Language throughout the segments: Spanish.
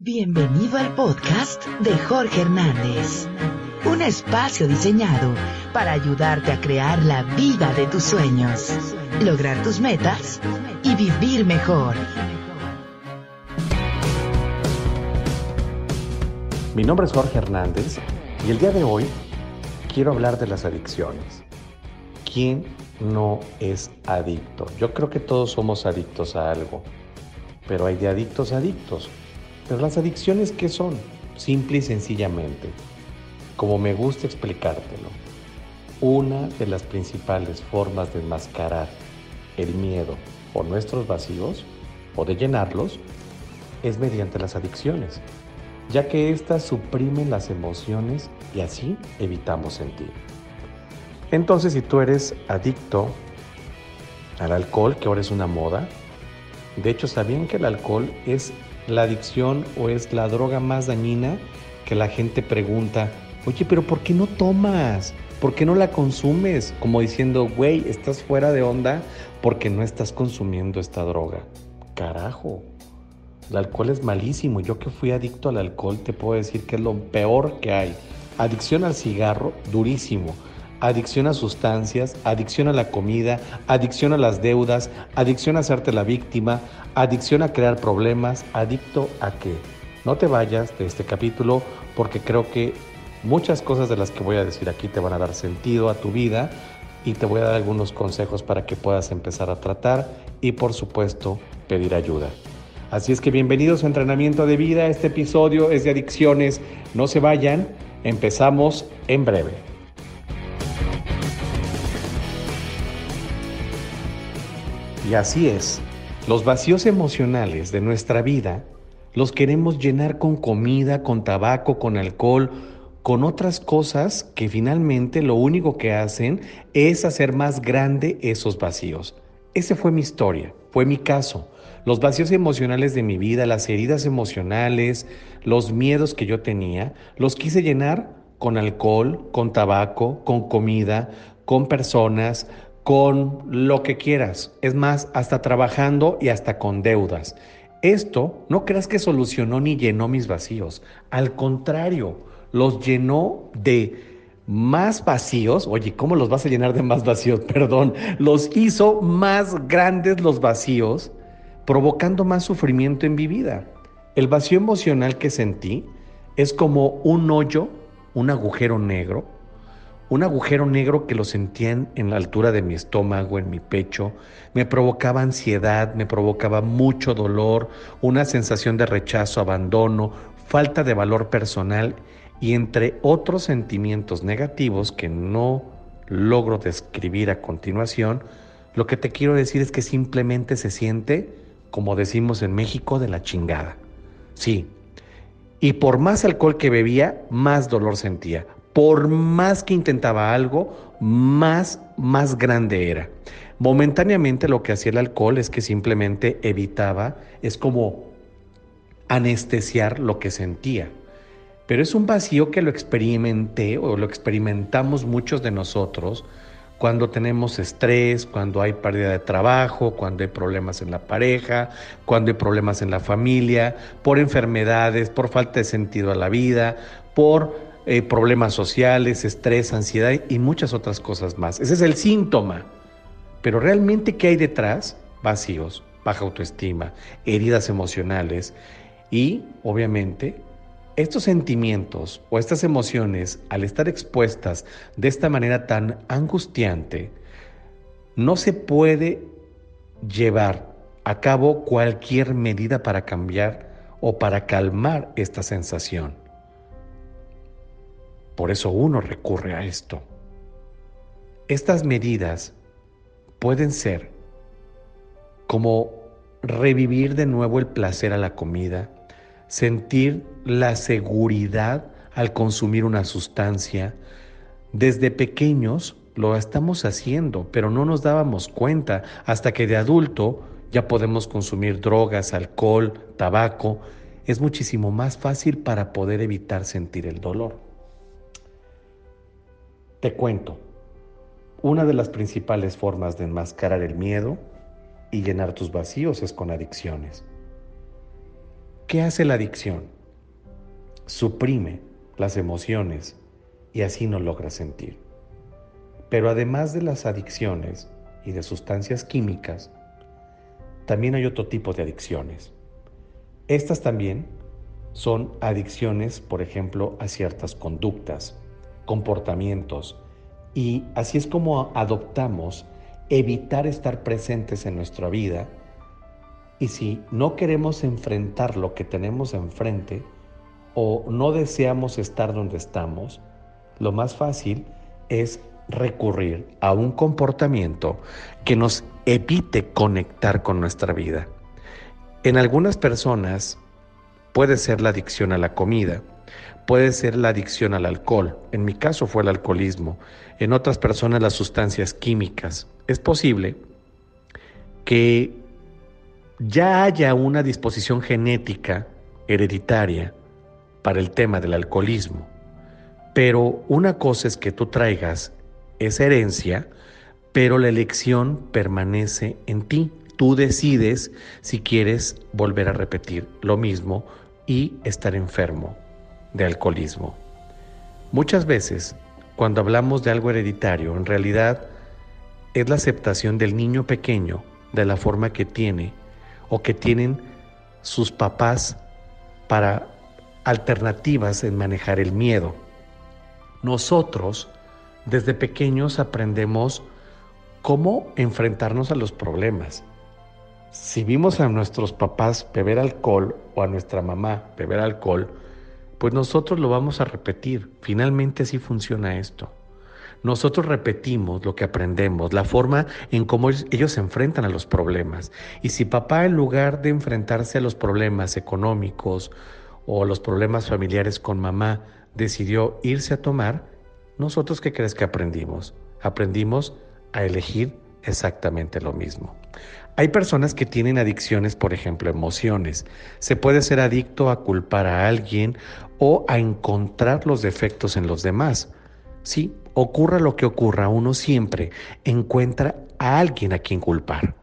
Bienvenido al podcast de Jorge Hernández, un espacio diseñado para ayudarte a crear la vida de tus sueños, lograr tus metas y vivir mejor. Mi nombre es Jorge Hernández y el día de hoy quiero hablar de las adicciones. ¿Quién no es adicto? Yo creo que todos somos adictos a algo, pero hay de adictos a adictos. Pero las adicciones, ¿qué son? Simple y sencillamente, como me gusta explicártelo, una de las principales formas de enmascarar el miedo o nuestros vacíos o de llenarlos es mediante las adicciones, ya que éstas suprimen las emociones y así evitamos sentir. Entonces, si tú eres adicto al alcohol, que ahora es una moda, de hecho, ¿sabían que el alcohol es la adicción o es la droga más dañina que la gente pregunta, oye, pero ¿por qué no tomas? ¿Por qué no la consumes? Como diciendo, güey, estás fuera de onda porque no estás consumiendo esta droga. Carajo, el alcohol es malísimo. Yo que fui adicto al alcohol te puedo decir que es lo peor que hay. Adicción al cigarro, durísimo adicción a sustancias, adicción a la comida, adicción a las deudas, adicción a hacerte la víctima, adicción a crear problemas, adicto a qué. No te vayas de este capítulo porque creo que muchas cosas de las que voy a decir aquí te van a dar sentido a tu vida y te voy a dar algunos consejos para que puedas empezar a tratar y por supuesto pedir ayuda. Así es que bienvenidos a Entrenamiento de Vida. Este episodio es de adicciones. No se vayan. Empezamos en breve. Y así es, los vacíos emocionales de nuestra vida los queremos llenar con comida, con tabaco, con alcohol, con otras cosas que finalmente lo único que hacen es hacer más grande esos vacíos. Esa fue mi historia, fue mi caso. Los vacíos emocionales de mi vida, las heridas emocionales, los miedos que yo tenía, los quise llenar con alcohol, con tabaco, con comida, con personas, con lo que quieras. Es más, hasta trabajando y hasta con deudas. Esto no creas que solucionó ni llenó mis vacíos. Al contrario, los llenó de más vacíos. Oye, ¿cómo los vas a llenar de más vacíos? Perdón. Los hizo más grandes los vacíos, provocando más sufrimiento en mi vida. El vacío emocional que sentí es como un hoyo, un agujero negro un agujero negro que lo sentía en la altura de mi estómago, en mi pecho, me provocaba ansiedad, me provocaba mucho dolor, una sensación de rechazo, abandono, falta de valor personal y entre otros sentimientos negativos que no logro describir a continuación, lo que te quiero decir es que simplemente se siente, como decimos en México, de la chingada. Sí. Y por más alcohol que bebía, más dolor sentía por más que intentaba algo, más, más grande era. Momentáneamente lo que hacía el alcohol es que simplemente evitaba, es como anestesiar lo que sentía. Pero es un vacío que lo experimenté o lo experimentamos muchos de nosotros cuando tenemos estrés, cuando hay pérdida de trabajo, cuando hay problemas en la pareja, cuando hay problemas en la familia, por enfermedades, por falta de sentido a la vida, por eh, problemas sociales, estrés, ansiedad y muchas otras cosas más. Ese es el síntoma. Pero realmente, ¿qué hay detrás? Vacíos, baja autoestima, heridas emocionales y, obviamente, estos sentimientos o estas emociones, al estar expuestas de esta manera tan angustiante, no se puede llevar a cabo cualquier medida para cambiar o para calmar esta sensación. Por eso uno recurre a esto. Estas medidas pueden ser como revivir de nuevo el placer a la comida, sentir la seguridad al consumir una sustancia. Desde pequeños lo estamos haciendo, pero no nos dábamos cuenta hasta que de adulto ya podemos consumir drogas, alcohol, tabaco. Es muchísimo más fácil para poder evitar sentir el dolor. Te cuento, una de las principales formas de enmascarar el miedo y llenar tus vacíos es con adicciones. ¿Qué hace la adicción? Suprime las emociones y así no logra sentir. Pero además de las adicciones y de sustancias químicas, también hay otro tipo de adicciones. Estas también son adicciones, por ejemplo, a ciertas conductas, comportamientos, y así es como adoptamos evitar estar presentes en nuestra vida. Y si no queremos enfrentar lo que tenemos enfrente o no deseamos estar donde estamos, lo más fácil es recurrir a un comportamiento que nos evite conectar con nuestra vida. En algunas personas puede ser la adicción a la comida, puede ser la adicción al alcohol, en mi caso fue el alcoholismo, en otras personas las sustancias químicas. Es posible que ya haya una disposición genética hereditaria para el tema del alcoholismo, pero una cosa es que tú traigas esa herencia, pero la elección permanece en ti. Tú decides si quieres volver a repetir lo mismo y estar enfermo de alcoholismo. Muchas veces, cuando hablamos de algo hereditario, en realidad es la aceptación del niño pequeño de la forma que tiene o que tienen sus papás para alternativas en manejar el miedo. Nosotros desde pequeños aprendemos cómo enfrentarnos a los problemas. Si vimos a nuestros papás beber alcohol o a nuestra mamá beber alcohol, pues nosotros lo vamos a repetir. Finalmente así funciona esto. Nosotros repetimos lo que aprendemos, la forma en cómo ellos se enfrentan a los problemas. Y si papá en lugar de enfrentarse a los problemas económicos o los problemas familiares con mamá decidió irse a tomar, nosotros, ¿qué crees que aprendimos? Aprendimos a elegir exactamente lo mismo. Hay personas que tienen adicciones, por ejemplo, emociones. Se puede ser adicto a culpar a alguien o a encontrar los defectos en los demás. Sí, ocurra lo que ocurra, uno siempre encuentra a alguien a quien culpar.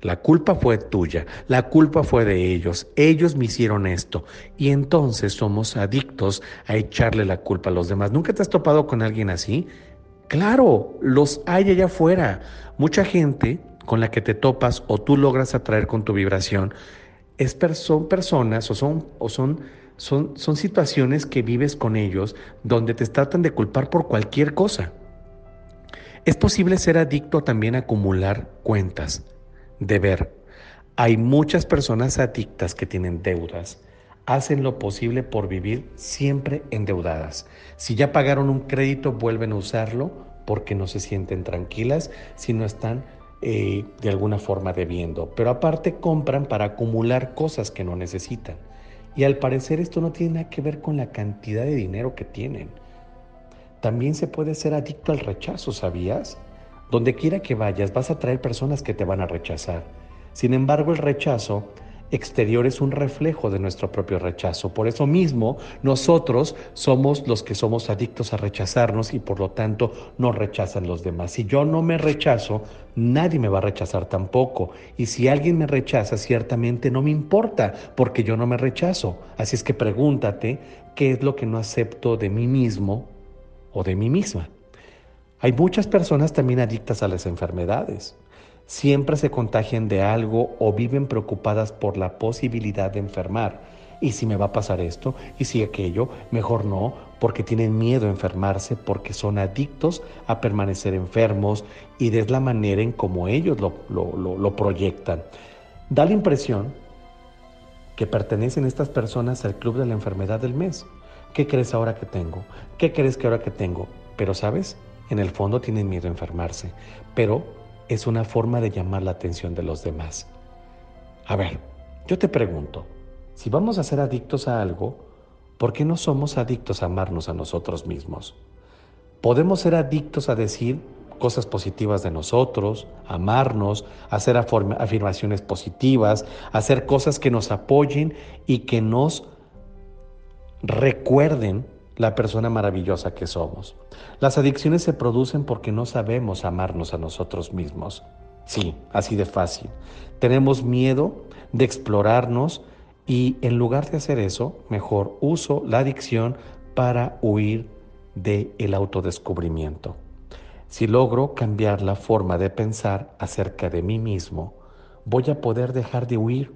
La culpa fue tuya, la culpa fue de ellos, ellos me hicieron esto. Y entonces somos adictos a echarle la culpa a los demás. ¿Nunca te has topado con alguien así? Claro, los hay allá afuera. Mucha gente con la que te topas o tú logras atraer con tu vibración es son personas o son, o son, son, son situaciones que vives con ellos donde te tratan de culpar por cualquier cosa. Es posible ser adicto también a acumular cuentas deber. Hay muchas personas adictas que tienen deudas. Hacen lo posible por vivir siempre endeudadas. Si ya pagaron un crédito, vuelven a usarlo porque no se sienten tranquilas si no están eh, de alguna forma debiendo. Pero aparte compran para acumular cosas que no necesitan. Y al parecer esto no tiene nada que ver con la cantidad de dinero que tienen. También se puede ser adicto al rechazo, ¿sabías? Donde quiera que vayas vas a traer personas que te van a rechazar. Sin embargo, el rechazo exterior es un reflejo de nuestro propio rechazo. Por eso mismo, nosotros somos los que somos adictos a rechazarnos y por lo tanto nos rechazan los demás. Si yo no me rechazo, nadie me va a rechazar tampoco. Y si alguien me rechaza, ciertamente no me importa porque yo no me rechazo. Así es que pregúntate, ¿qué es lo que no acepto de mí mismo o de mí misma? Hay muchas personas también adictas a las enfermedades. Siempre se contagian de algo o viven preocupadas por la posibilidad de enfermar. ¿Y si me va a pasar esto? ¿Y si aquello? Mejor no, porque tienen miedo a enfermarse, porque son adictos a permanecer enfermos y es la manera en cómo ellos lo, lo proyectan. Da la impresión que pertenecen estas personas al club de la enfermedad del mes. ¿Qué crees ahora que tengo? ¿Qué crees que ahora que tengo? Pero sabes, en el fondo tienen miedo a enfermarse, pero es una forma de llamar la atención de los demás. A ver, yo te pregunto, si vamos a ser adictos a algo, ¿por qué no somos adictos a amarnos a nosotros mismos? Podemos ser adictos a decir cosas positivas de nosotros, amarnos, hacer afirmaciones positivas, hacer cosas que nos apoyen y que nos recuerden la persona maravillosa que somos. Las adicciones se producen porque no sabemos amarnos a nosotros mismos. Sí, así de fácil. Tenemos miedo de explorarnos Y en lugar de hacer eso, mejor uso la adicción para huir del el autodescubrimiento. Si logro cambiar la forma de pensar acerca de mí mismo, voy a poder dejar de huir,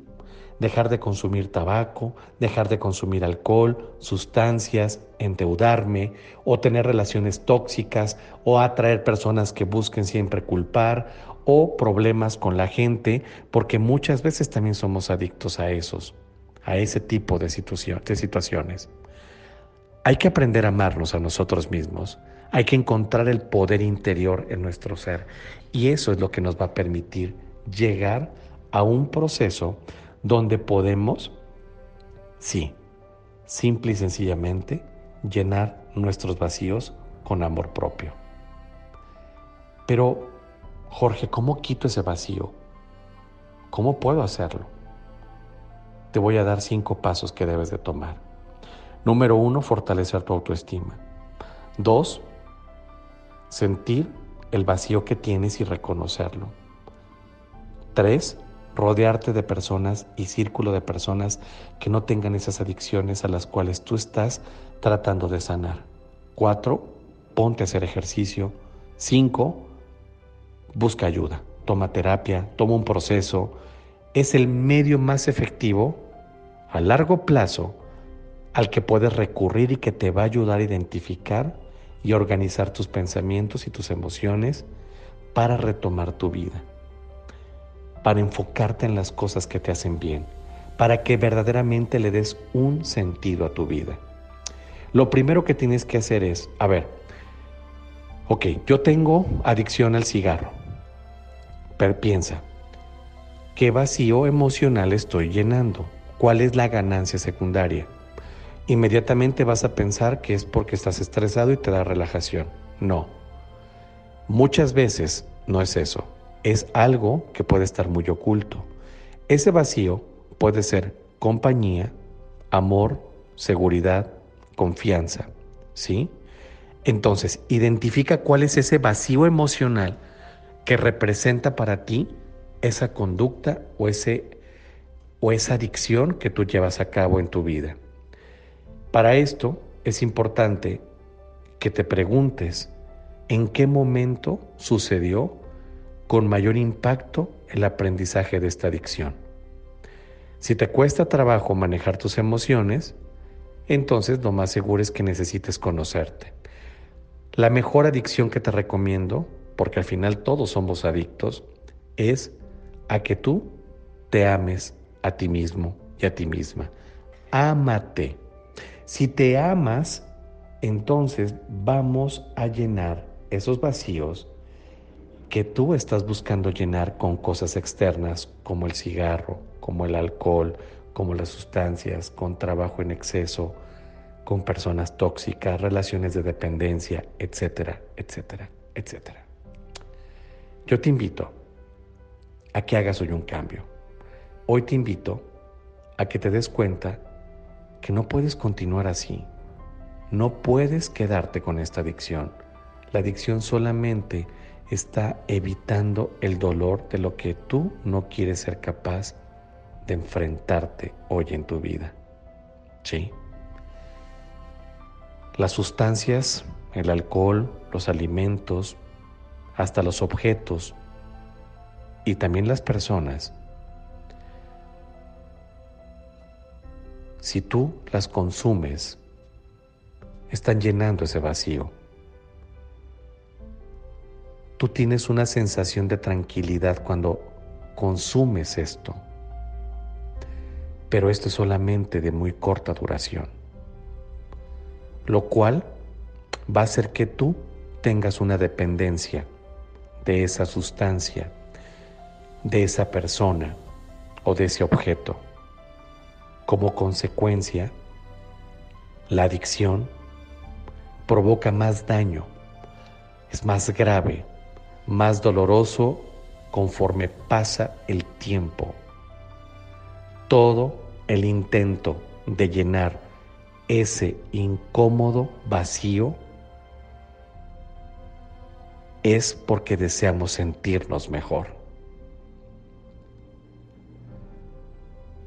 dejar de consumir tabaco, dejar de consumir alcohol, sustancias, endeudarme o tener relaciones tóxicas o atraer personas que busquen siempre culpar o problemas con la gente, porque muchas veces también somos adictos a esos, a ese tipo de, de situaciones. Hay que aprender a amarnos a nosotros mismos, hay que encontrar el poder interior en nuestro ser y eso es lo que nos va a permitir llegar a un proceso donde podemos, sí, simple y sencillamente, llenar nuestros vacíos con amor propio. Pero, Jorge, ¿cómo quito ese vacío? ¿Cómo puedo hacerlo? Te voy a dar cinco pasos que debes de tomar. Número uno, fortalecer tu autoestima. Dos, sentir el vacío que tienes y reconocerlo. Tres, rodearte de personas y círculo de personas que no tengan esas adicciones a las cuales tú estás tratando de sanar. Cuatro, ponte a hacer ejercicio. Cinco, busca ayuda, toma terapia, toma un proceso. Es el medio más efectivo a largo plazo al que puedes recurrir y que te va a ayudar a identificar y organizar tus pensamientos y tus emociones para retomar tu vida, para enfocarte en las cosas que te hacen bien, para que verdaderamente le des un sentido a tu vida. Lo primero que tienes que hacer es, a ver, ok, yo tengo adicción al cigarro, pero piensa, ¿qué vacío emocional estoy llenando? ¿Cuál es la ganancia secundaria? inmediatamente vas a pensar que es porque estás estresado y te da relajación. No. Muchas veces no es eso. Es algo que puede estar muy oculto. Ese vacío puede ser compañía, amor, seguridad, confianza. ¿Sí? Entonces, identifica cuál es ese vacío emocional que representa para ti esa conducta o, ese, o esa adicción que tú llevas a cabo en tu vida. Para esto es importante que te preguntes en qué momento sucedió con mayor impacto el aprendizaje de esta adicción. Si te cuesta trabajo manejar tus emociones, entonces lo más seguro es que necesites conocerte. La mejor adicción que te recomiendo, porque al final todos somos adictos, es a que tú te ames a ti mismo y a ti misma. Ámate. Si te amas, entonces vamos a llenar esos vacíos que tú estás buscando llenar con cosas externas como el cigarro, como el alcohol, como las sustancias, con trabajo en exceso, con personas tóxicas, relaciones de dependencia, etcétera, etcétera, etcétera. Yo te invito a que hagas hoy un cambio. Hoy te invito a que te des cuenta que no puedes continuar así. No puedes quedarte con esta adicción. La adicción solamente está evitando el dolor de lo que tú no quieres ser capaz de enfrentarte hoy en tu vida. ¿Sí? Las sustancias, el alcohol, los alimentos, hasta los objetos y también las personas si tú las consumes, están llenando ese vacío. Tú tienes una sensación de tranquilidad cuando consumes esto, pero esto es solamente de muy corta duración, lo cual va a hacer que tú tengas una dependencia de esa sustancia, de esa persona o de ese objeto. Como consecuencia, la adicción provoca más daño, es más grave, más doloroso conforme pasa el tiempo. Todo el intento de llenar ese incómodo vacío es porque deseamos sentirnos mejor.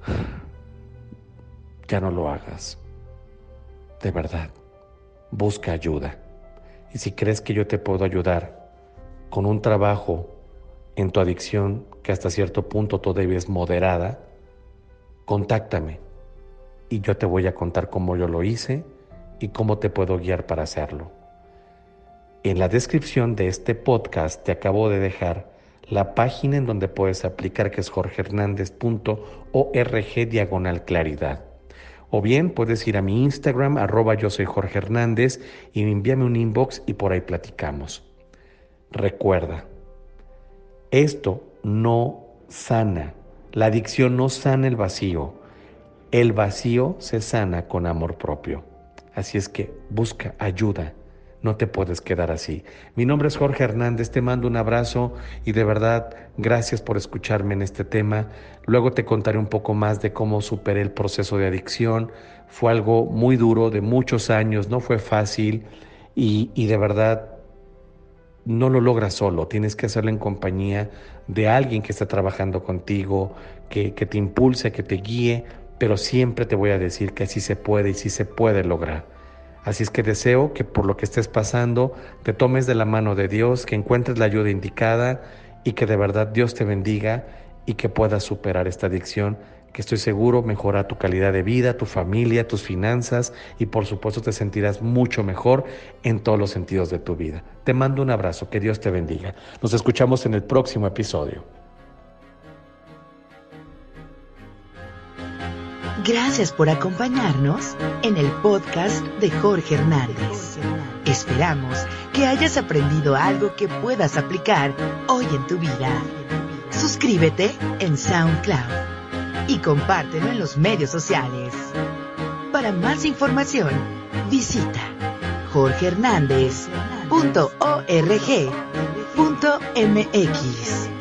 ya no lo hagas. De verdad, busca ayuda. Y si crees que yo te puedo ayudar con un trabajo en tu adicción que hasta cierto punto todavía es moderada, contáctame y yo te voy a contar cómo yo lo hice y cómo te puedo guiar para hacerlo. En la descripción de este podcast te acabo de dejar la página en donde puedes aplicar que es jorgehernandez.org diagonal claridad. O bien puedes ir a mi Instagram, arroba yo soy Jorge Hernández, y envíame un inbox y por ahí platicamos. Recuerda, esto no sana. La adicción no sana el vacío. El vacío se sana con amor propio. Así es que busca ayuda. No te puedes quedar así. Mi nombre es Jorge Hernández, te mando un abrazo y de verdad gracias por escucharme en este tema. Luego te contaré un poco más de cómo superé el proceso de adicción. Fue algo muy duro, de muchos años, no fue fácil y, y de verdad no lo logras solo, tienes que hacerlo en compañía de alguien que está trabajando contigo, que, que te impulse, que te guíe, pero siempre te voy a decir que así se puede y sí se puede lograr. Así es que deseo que por lo que estés pasando te tomes de la mano de Dios, que encuentres la ayuda indicada y que de verdad Dios te bendiga y que puedas superar esta adicción que estoy seguro mejora tu calidad de vida, tu familia, tus finanzas y por supuesto te sentirás mucho mejor en todos los sentidos de tu vida. Te mando un abrazo, que Dios te bendiga. Nos escuchamos en el próximo episodio. Gracias por acompañarnos en el podcast de Jorge Hernández. Esperamos que hayas aprendido algo que puedas aplicar hoy en tu vida. Suscríbete en SoundCloud y compártelo en los medios sociales. Para más información, visita jorgehernandez.org.mx.